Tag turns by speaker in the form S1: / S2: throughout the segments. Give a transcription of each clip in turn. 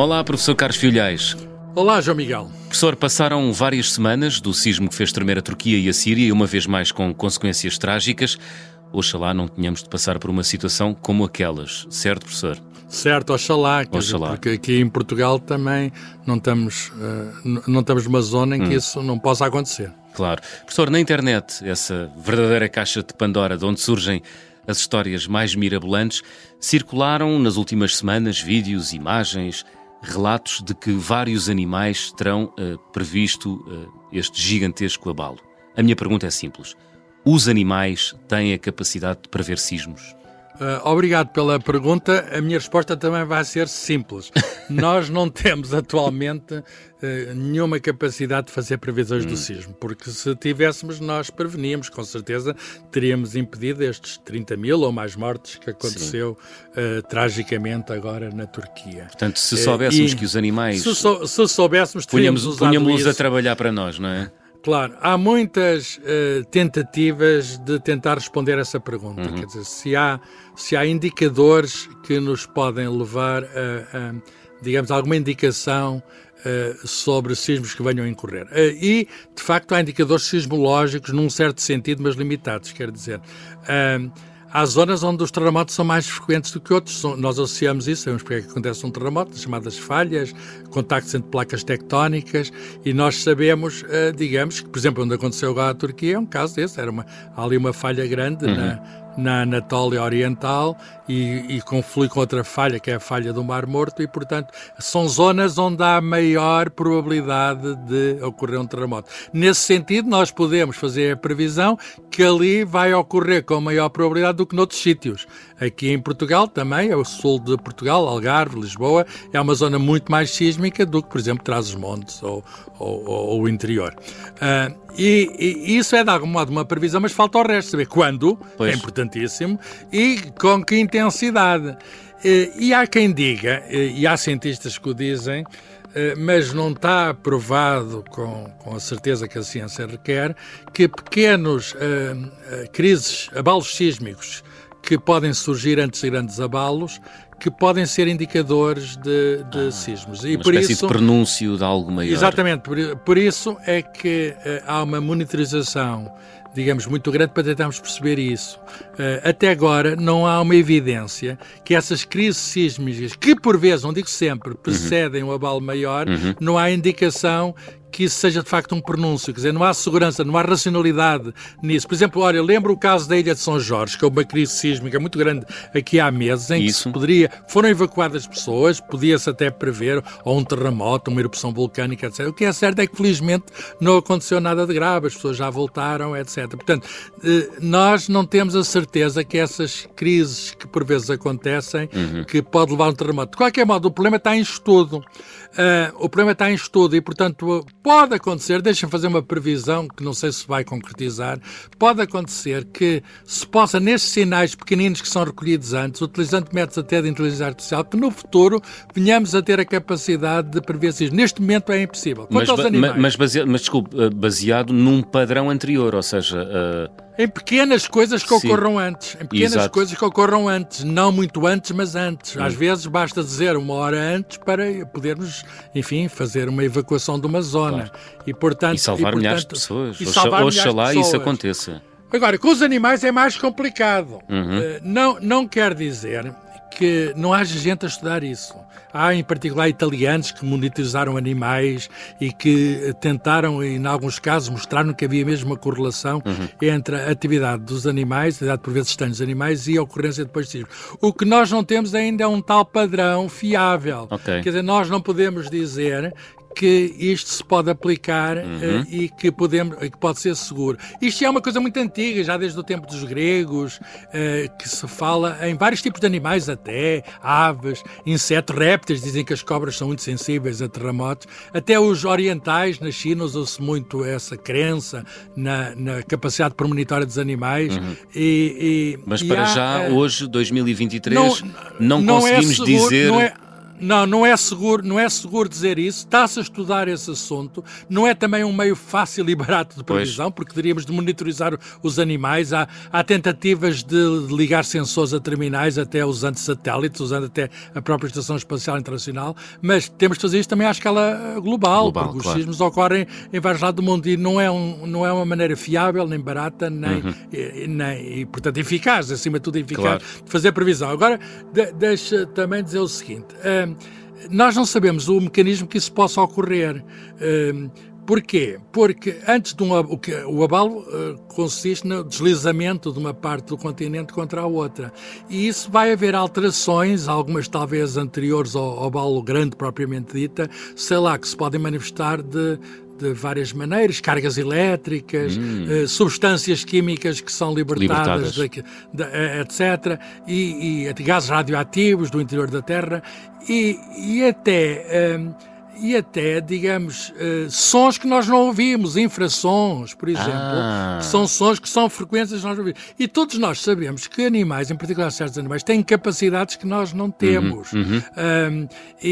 S1: Olá, professor Carlos Filhais.
S2: Olá, João Miguel.
S1: Professor, passaram várias semanas do sismo que fez tremer a Turquia e a Síria, e uma vez mais com consequências trágicas. Oxalá não tenhamos de passar por uma situação como aquelas, certo, professor?
S2: Certo, oxalá,
S1: oxalá. Dizer,
S2: porque aqui em Portugal também não estamos, uh, não estamos numa zona em que hum. isso não possa acontecer.
S1: Claro. Professor, na internet, essa verdadeira caixa de Pandora, de onde surgem as histórias mais mirabolantes, circularam nas últimas semanas vídeos, imagens, relatos de que vários animais terão uh, previsto uh, este gigantesco abalo. A minha pergunta é simples: os animais têm a capacidade de prever sismos?
S2: Uh, obrigado pela pergunta. A minha resposta também vai ser simples. Nós não temos atualmente uh, nenhuma capacidade de fazer previsões hum. do sismo, porque se tivéssemos, nós preveníamos, com certeza, teríamos impedido estes 30 mil ou mais mortes que aconteceu uh, tragicamente agora na Turquia.
S1: Portanto, se soubéssemos que os animais.
S2: Se, sou, se soubéssemos,
S1: teríamos punhamos a trabalhar para nós, não é?
S2: Claro, há muitas uh, tentativas de tentar responder essa pergunta. Uhum. Quer dizer, se há, se há indicadores que nos podem levar a, a digamos, alguma indicação uh, sobre sismos que venham a incorrer. Uh, e, de facto, há indicadores sismológicos num certo sentido, mas limitados, quer dizer. Uh, Há zonas onde os terremotos são mais frequentes do que outros. Nós associamos isso, sabemos porque é que acontece um terremoto, as chamadas falhas, contactos entre placas tectónicas, e nós sabemos, eh, digamos, que, por exemplo, onde aconteceu agora a Turquia é um caso desse. Era uma, há ali uma falha grande uhum. na, na Anatólia Oriental e, e conflui com outra falha, que é a falha do Mar Morto, e, portanto, são zonas onde há maior probabilidade de ocorrer um terremoto. Nesse sentido, nós podemos fazer a previsão que ali vai ocorrer com maior probabilidade do que noutros sítios. Aqui em Portugal também, é o sul de Portugal, Algarve, Lisboa, é uma zona muito mais sísmica do que, por exemplo, Trás-os-Montes ou, ou, ou, o interior. Uh, e, e, isso é de algum modo uma previsão, mas falta o resto, saber quando, pois. é importantíssimo, e com que intensidade. E, e há quem diga, e há cientistas que o dizem, mas não está provado com, com a certeza que a ciência requer que pequenos uh, uh, crises, abalos sísmicos que podem surgir antes de grandes abalos, que podem ser indicadores de, de ah, sismos.
S1: E uma por espécie isso, de prenúncio de algo maior.
S2: Exatamente, por, por isso é que uh, há uma monitorização digamos, muito grande para tentarmos perceber isso. Uh, até agora não há uma evidência que essas crises sísmicas, que por vezes, não digo sempre, precedem uhum. um abalo maior, uhum. não há indicação que isso seja de facto um pronúncio, quer dizer, não há segurança, não há racionalidade nisso. Por exemplo, olha, lembro o caso da Ilha de São Jorge, que é uma crise sísmica muito grande aqui há meses, em isso. que se poderia, foram evacuadas pessoas, podia-se até prever ou um terremoto, uma erupção vulcânica, etc. O que é certo é que felizmente não aconteceu nada de grave, as pessoas já voltaram, etc. Portanto, eh, nós não temos a certeza que essas crises que por vezes acontecem, uhum. que pode levar a um terremoto. De qualquer modo, o problema está em estudo. Uh, o problema está em estudo e, portanto, pode acontecer, deixem-me fazer uma previsão que não sei se vai concretizar, pode acontecer que se possa, nestes sinais pequeninos que são recolhidos antes, utilizando métodos até de inteligência artificial, que no futuro venhamos a ter a capacidade de prever isso. Neste momento é impossível.
S1: Quanto mas, aos animais... Mas, baseado, mas desculpe, eh, baseado num padrão anterior, ou seja... Uh
S2: em pequenas coisas que Sim. ocorram antes. Em pequenas Exato. coisas que ocorram antes. Não muito antes, mas antes. Hum. Às vezes basta dizer uma hora antes para podermos, enfim, fazer uma evacuação de uma zona.
S1: Claro. E, portanto, e salvar e, milhares de pessoas. E salvar Oxalá isso aconteça.
S2: Agora, com os animais é mais complicado. Uhum. Uh, não, não quer dizer que não haja gente a estudar isso. Há, em particular, italianos que monitorizaram animais e que tentaram, em alguns casos, mostraram que havia mesmo uma correlação uhum. entre a atividade dos animais, a atividade por vezes estranhos dos animais e a ocorrência depois de sismos. O que nós não temos ainda é um tal padrão fiável. Okay. Quer dizer, nós não podemos dizer que isto se pode aplicar uhum. uh, e que, podemos, que pode ser seguro. Isto é uma coisa muito antiga, já desde o tempo dos gregos, uh, que se fala em vários tipos de animais até, aves, insetos, répteis, dizem que as cobras são muito sensíveis a terremotos. Até os orientais, na China, usam-se muito essa crença na, na, capacidade premonitória dos animais. Uhum.
S1: E, e, Mas e para há, já, uh, hoje, 2023, não, não, não é conseguimos é seguro, dizer...
S2: Não é, não, não é seguro, não é seguro dizer isso. Está-se a estudar esse assunto. Não é também um meio fácil e barato de previsão, pois. porque teríamos de monitorizar os animais. Há, há tentativas de ligar sensores a terminais, até usando satélites, usando até a própria Estação Espacial Internacional, mas temos de fazer isso também à escala global, global porque claro. os sismos ocorrem em vários lados do mundo e não é, um, não é uma maneira fiável, nem barata, nem, uhum. e, nem e, portanto, eficaz, acima de tudo eficaz, claro. de fazer previsão. Agora, de, deixa também dizer o seguinte. Uh, nós não sabemos o mecanismo que isso possa ocorrer. Uh, Porquê? Porque antes de um o, abalo uh, consiste no deslizamento de uma parte do continente contra a outra. E isso vai haver alterações, algumas talvez anteriores ao abalo grande propriamente dita, sei lá, que se podem manifestar de, de várias maneiras, cargas elétricas, hum. uh, substâncias químicas que são libertadas, libertadas. De, de, etc., e, e, gases radioativos do interior da Terra, e, e até. Uh, e até, digamos, uh, sons que nós não ouvimos, infrassons, por exemplo, ah. que são sons que são frequências que nós não ouvimos. E todos nós sabemos que animais, em particular certos animais, têm capacidades que nós não temos. Uhum, uhum. Um, e,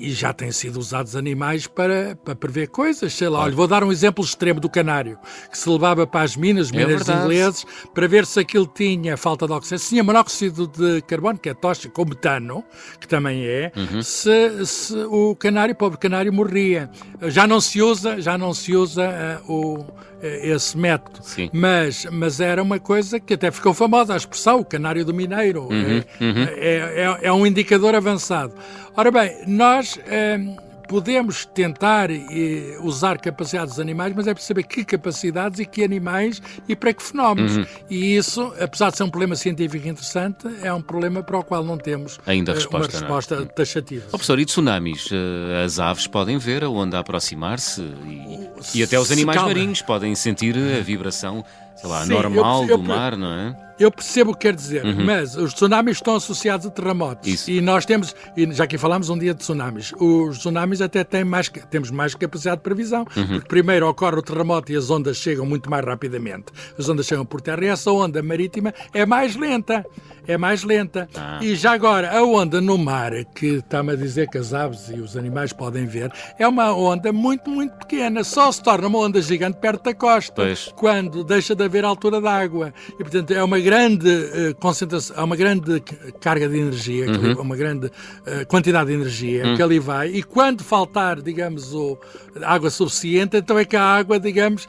S2: e, e, já têm sido usados animais para, para prever coisas. Sei lá, olha, vou dar um exemplo extremo do canário, que se levava para as minas, é minas é ingleses, para ver se aquilo tinha falta de oxigênio. Se tinha monóxido de carbono, que é tóxico, ou metano, que também é, uhum. se, se o canário, pobre canário morria. Já não se usa, já não se usa uh, o, uh, esse método. Sim. Mas, mas era uma coisa que até ficou famosa, a expressão, o canário do mineiro. Uhum, é, uhum. É, é, é, um indicador avançado. Ora bem, nós podemos tentar eh, usar capacidades dos animais, mas é preciso saber que capacidades e que animais e para que fenómenos. Uhum. E isso, apesar de ser um problema científico interessante, é um problema para o qual não temos
S1: ainda resposta,
S2: uma resposta
S1: não.
S2: taxativa.
S1: Oh, professor, e tsunamis? Eh, as aves podem ver a onda aproximar-se e, e, até os animais marinhos podem sentir a vibração, sei lá, Sim, normal eu, eu, do mar, não é?
S2: Eu percebo o que quer dizer, uhum. mas os tsunamis estão associados a terremotos. Isso. E nós temos, e já aqui falámos um dia de tsunamis, os tsunamis até têm mais, temos mais capacidade de previsão, uhum. porque primeiro ocorre o terremoto e as ondas chegam muito mais rapidamente. As ondas chegam por terra e essa onda marítima é mais lenta. É mais lenta. Ah. E já agora, a onda no mar, que está-me a dizer que as aves e os animais podem ver, é uma onda muito, muito pequena. Só se torna uma onda gigante perto da costa, pois. quando deixa de haver altura da água. E, portanto, é uma grande uh, concentração, há uma grande carga de energia, uhum. uma grande uh, quantidade de energia uhum. que ali vai, e quando faltar, digamos, o, água suficiente, então é que a água, digamos,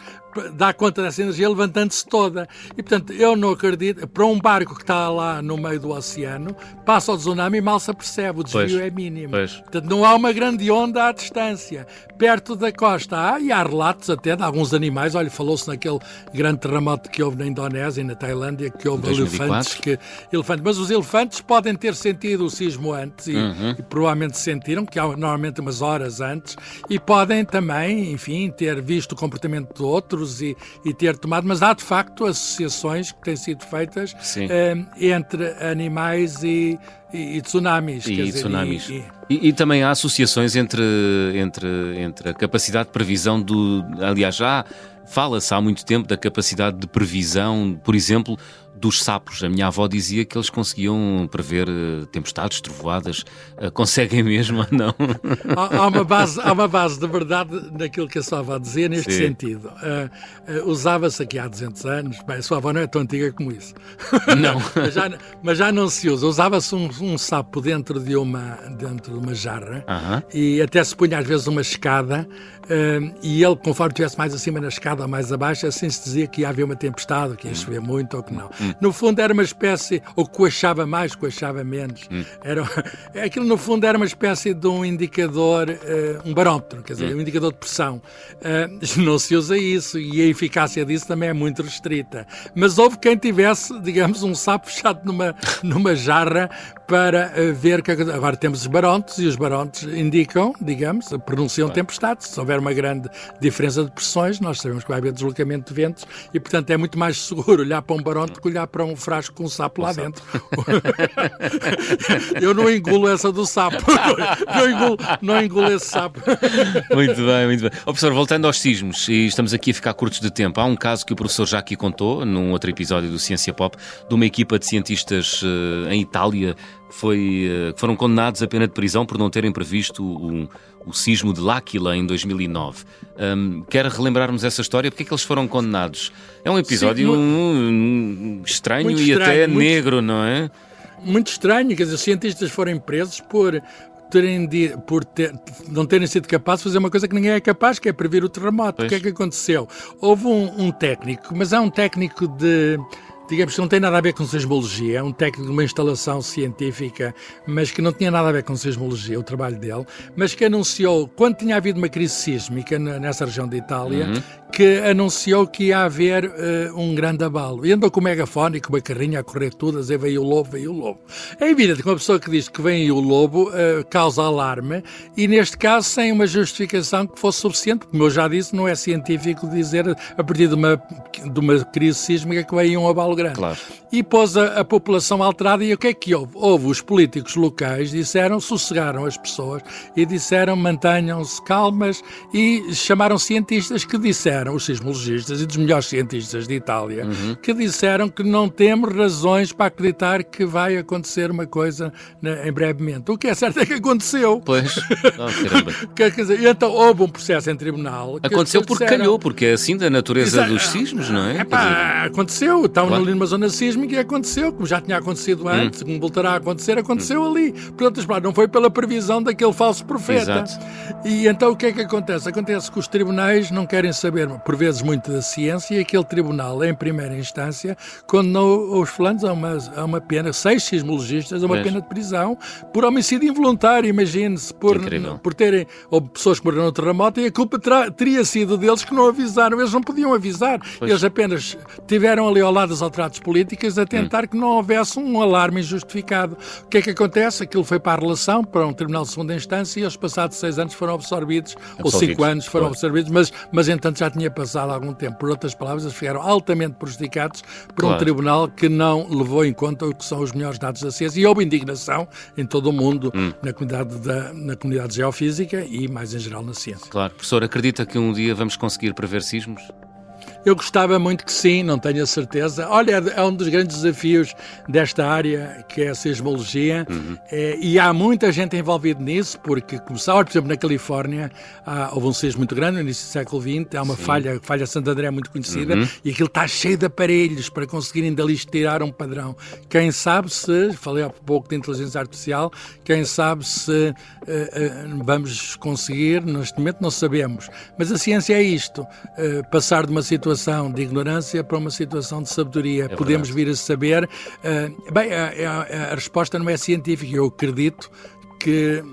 S2: dá conta dessa energia levantando-se toda. E, portanto, eu não acredito. Para um barco que está lá no meio do oceano, passa o tsunami e mal se apercebe, o desvio pois, é mínimo. Pois. Portanto, não há uma grande onda à distância. Perto da costa há, e há relatos até de alguns animais. Olha, falou-se naquele grande terremoto que houve na Indonésia e na Tailândia, que houve 2004. elefantes. Que, elefantes. Mas os elefantes podem ter sentido o sismo antes, e, uhum. e provavelmente sentiram, que há normalmente umas horas antes, e podem também, enfim, ter visto o comportamento de outros e, e, ter tomado, mas há de facto associações que têm sido feitas eh, entre animais e, e, e tsunamis.
S1: E, dizer, tsunamis. E, e, e, também há associações entre, entre, entre a capacidade de previsão do. Aliás, já fala-se há muito tempo da capacidade de previsão, por exemplo, dos sapos. A minha avó dizia que eles conseguiam prever uh, tempestades, trovoadas. Uh, conseguem mesmo ou não?
S2: Há, há, uma base, há uma base de verdade naquilo que a sua avó dizia neste Sim. sentido. Uh, Usava-se aqui há 200 anos, bem, a sua avó não é tão antiga como isso.
S1: Não.
S2: mas, já, mas, já, não se usa. Usava-se um, um, sapo dentro de uma, dentro de uma jarra -huh. e até se punha às vezes uma escada e ele, conforme estivesse mais acima na escada ou mais abaixo, assim se dizia que ia haver uma tempestade, que ia chover muito ou que não. Hum. No fundo era uma espécie, ou coachava mais, coachava menos. Hum. Era, aquilo no fundo era uma espécie de um indicador, uh, um barómetro, quer dizer, hum. um indicador de pressão. Uh, não se usa isso e a eficácia disso também é muito restrita. Mas houve quem tivesse, digamos, um sapo fechado numa, numa jarra para uh, ver que agora temos os barómetros e os barómetros indicam, digamos, pronunciam tempestades. Se houver uma grande diferença de pressões, nós sabemos que vai haver deslocamento de ventos e, portanto, é muito mais seguro olhar para um barómetro que olhar para um frasco com um sapo lá dentro. eu não engulo essa do sapo. Não engulo, não engulo esse sapo.
S1: Muito bem, muito bem. Oh, professor, voltando aos sismos, e estamos aqui a ficar curtos de tempo, há um caso que o professor já aqui contou, num outro episódio do Ciência Pop, de uma equipa de cientistas uh, em Itália foi, que foram condenados a pena de prisão por não terem previsto um, o sismo de L'Aquila em 2009. Um, quer relembrarmos essa história? Porque é que eles foram condenados? É um episódio Sim, muito, estranho muito e estranho, até muito, negro, não é?
S2: Muito estranho, quer dizer, os cientistas foram presos por, terem de, por ter, não terem sido capazes de fazer uma coisa que ninguém é capaz, que é prever o terremoto. Pois. O que é que aconteceu? Houve um, um técnico, mas é um técnico de digamos que não tem nada a ver com seismologia, é um técnico de uma instalação científica, mas que não tinha nada a ver com seismologia, o trabalho dele, mas que anunciou, quando tinha havido uma crise sísmica nessa região da Itália, uhum. que anunciou que ia haver uh, um grande abalo. E andou com o megafone e com uma carrinha a correr tudo, a dizer veio o lobo, veio o lobo. É evidente que uma pessoa que diz que vem o lobo uh, causa alarme e, neste caso, sem uma justificação que fosse suficiente, como eu já disse, não é científico dizer a partir de uma, de uma crise sísmica que veio um abalo grande.
S1: Claro.
S2: E pôs a, a, população alterada. E o que é que houve? Houve os políticos locais, disseram, sossegaram as pessoas e disseram mantenham-se calmas e chamaram cientistas que disseram, os sismologistas e dos melhores cientistas de Itália, uhum. que disseram que não temos razões para acreditar que vai acontecer uma coisa né, em brevemente. O que é certo é que aconteceu.
S1: Pois. Oh,
S2: Quer dizer, então houve um processo em tribunal.
S1: Aconteceu porque disseram, calhou, porque é assim da natureza Exa dos sismos, não é?
S2: Epá, aconteceu. Estavam claro. Ali numa zona sísmica e aconteceu, como já tinha acontecido hum. antes, hum. como voltará a acontecer, aconteceu hum. ali. Portanto, não foi pela previsão daquele falso profeta.
S1: Exato.
S2: E então o que é que acontece? Acontece que os tribunais não querem saber, por vezes, muito da ciência, e aquele tribunal, em primeira instância, condenou os fulanos a uma, a uma pena, seis sismologistas, a uma pena de prisão por homicídio involuntário, imagine-se, por, por terem, ou pessoas que morreram no terremoto, e a culpa teria sido deles que não avisaram. Eles não podiam avisar, pois. eles apenas tiveram ali ao lado das autoridades políticas a tentar hum. que não houvesse um alarme injustificado. O que é que acontece? Aquilo foi para a relação, para um tribunal de segunda instância, e aos passados seis anos foram absorvidos, absolvidos. ou cinco anos foram claro. absorvidos, mas, mas entanto já tinha passado algum tempo. Por outras palavras, eles ficaram altamente prejudicados por claro. um tribunal que não levou em conta o que são os melhores dados da ciência. E houve indignação em todo o mundo, hum. na, comunidade da, na comunidade geofísica e mais em geral na ciência.
S1: Claro. Professor, acredita que um dia vamos conseguir prever sismos?
S2: Eu gostava muito que sim, não tenho a certeza. Olha, é um dos grandes desafios desta área, que é a seismologia, uhum. é, e há muita gente envolvida nisso, porque começaram, por exemplo, na Califórnia, há, houve um sismo muito grande no início do século XX, há uma sim. falha, a falha Santo André muito conhecida, uhum. e aquilo está cheio de aparelhos para conseguirem dali tirar um padrão. Quem sabe se, falei há pouco de inteligência artificial, quem sabe se uh, uh, vamos conseguir, neste momento não sabemos, mas a ciência é isto, uh, passar de uma situação situação de ignorância para uma situação de sabedoria. É Podemos vir a saber. Uh, bem, a, a, a resposta não é científica. Eu acredito que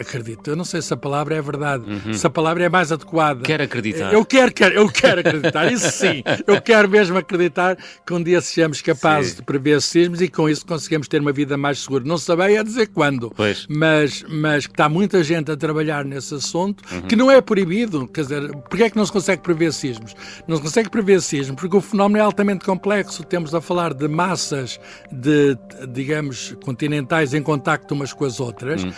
S2: acredito. Eu não sei se a palavra é verdade, uhum. se a palavra é mais adequada.
S1: Quero acreditar.
S2: Eu quero, quero, eu quero acreditar, isso sim. Eu quero mesmo acreditar que um dia sejamos capazes sim. de prever sismos e com isso conseguimos ter uma vida mais segura. Não sabei a dizer quando,
S1: pois.
S2: mas mas está muita gente a trabalhar nesse assunto uhum. que não é proibido. Quer dizer, porque é que não se consegue prever sismos? Não se consegue prever sismos porque o fenómeno é altamente complexo. Temos a falar de massas de, digamos, continentais em contacto umas com as outras, uhum.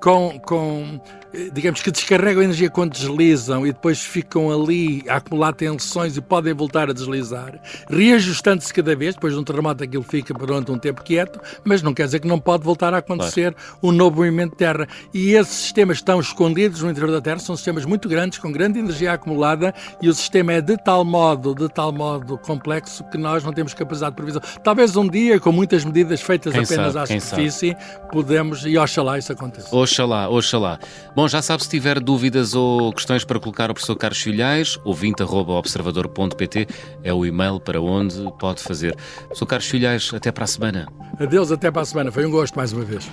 S2: com com, eh, digamos que descarregam energia quando deslizam e depois ficam ali a acumular tensões e podem voltar a deslizar, reajustando-se cada vez, depois de um terremoto aquilo fica durante um tempo quieto, mas não quer dizer que não pode voltar a acontecer claro. um novo movimento de terra. E esses sistemas estão escondidos no interior da Terra, são sistemas muito grandes, com grande energia acumulada, e o sistema é de tal modo, de tal modo complexo que nós não temos capacidade de previsão. Talvez um dia, com muitas medidas feitas quem apenas sabe, à superfície, sabe. podemos, e oxalá isso aconteça.
S1: Oxalá, oxalá. Bom, já sabe, se tiver dúvidas ou questões para colocar ao professor Carlos Filhais, ouvinte.observador.pt é o e-mail para onde pode fazer. Professor Carlos Filhais, até para a semana.
S2: Adeus, até para a semana. Foi um gosto mais uma vez.